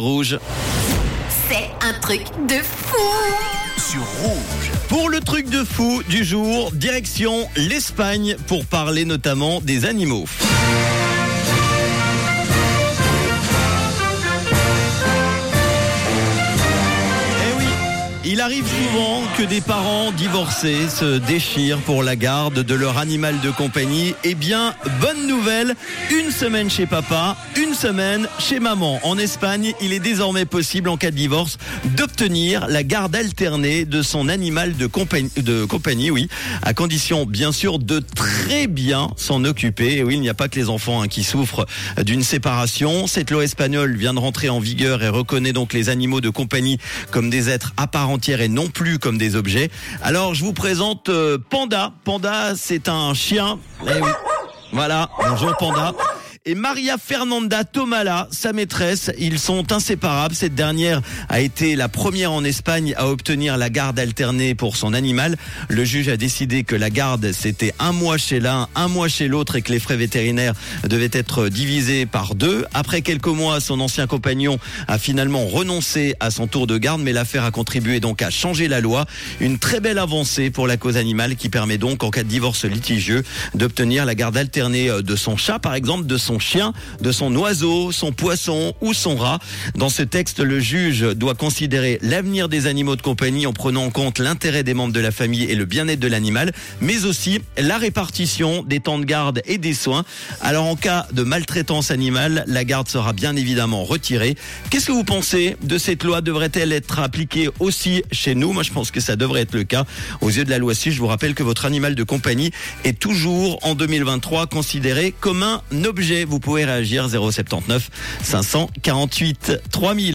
Rouge. C'est un truc de fou sur Rouge. Pour le truc de fou du jour, direction l'Espagne pour parler notamment des animaux. Arrive souvent que des parents divorcés se déchirent pour la garde de leur animal de compagnie. Eh bien, bonne nouvelle, une semaine chez papa, une semaine chez maman. En Espagne, il est désormais possible en cas de divorce d'obtenir la garde alternée de son animal de compagnie, de compagnie, oui, à condition bien sûr de très bien s'en occuper. Et oui, il n'y a pas que les enfants hein, qui souffrent d'une séparation. Cette loi espagnole vient de rentrer en vigueur et reconnaît donc les animaux de compagnie comme des êtres à part entière et non plus comme des objets. Alors, je vous présente euh, Panda. Panda, c'est un chien. Eh. Voilà, bonjour Panda et Maria Fernanda Tomala, sa maîtresse. Ils sont inséparables. Cette dernière a été la première en Espagne à obtenir la garde alternée pour son animal. Le juge a décidé que la garde, c'était un mois chez l'un, un mois chez l'autre et que les frais vétérinaires devaient être divisés par deux. Après quelques mois, son ancien compagnon a finalement renoncé à son tour de garde, mais l'affaire a contribué donc à changer la loi. Une très belle avancée pour la cause animale qui permet donc, en cas de divorce litigieux, d'obtenir la garde alternée de son chat, par exemple, de son chien, de son oiseau, son poisson ou son rat. Dans ce texte, le juge doit considérer l'avenir des animaux de compagnie en prenant en compte l'intérêt des membres de la famille et le bien-être de l'animal, mais aussi la répartition des temps de garde et des soins. Alors en cas de maltraitance animale, la garde sera bien évidemment retirée. Qu'est-ce que vous pensez de cette loi? Devrait-elle être appliquée aussi chez nous? Moi je pense que ça devrait être le cas. Aux yeux de la loi 6, je vous rappelle que votre animal de compagnie est toujours en 2023 considéré comme un objet. Vous pouvez réagir 079 548 3000.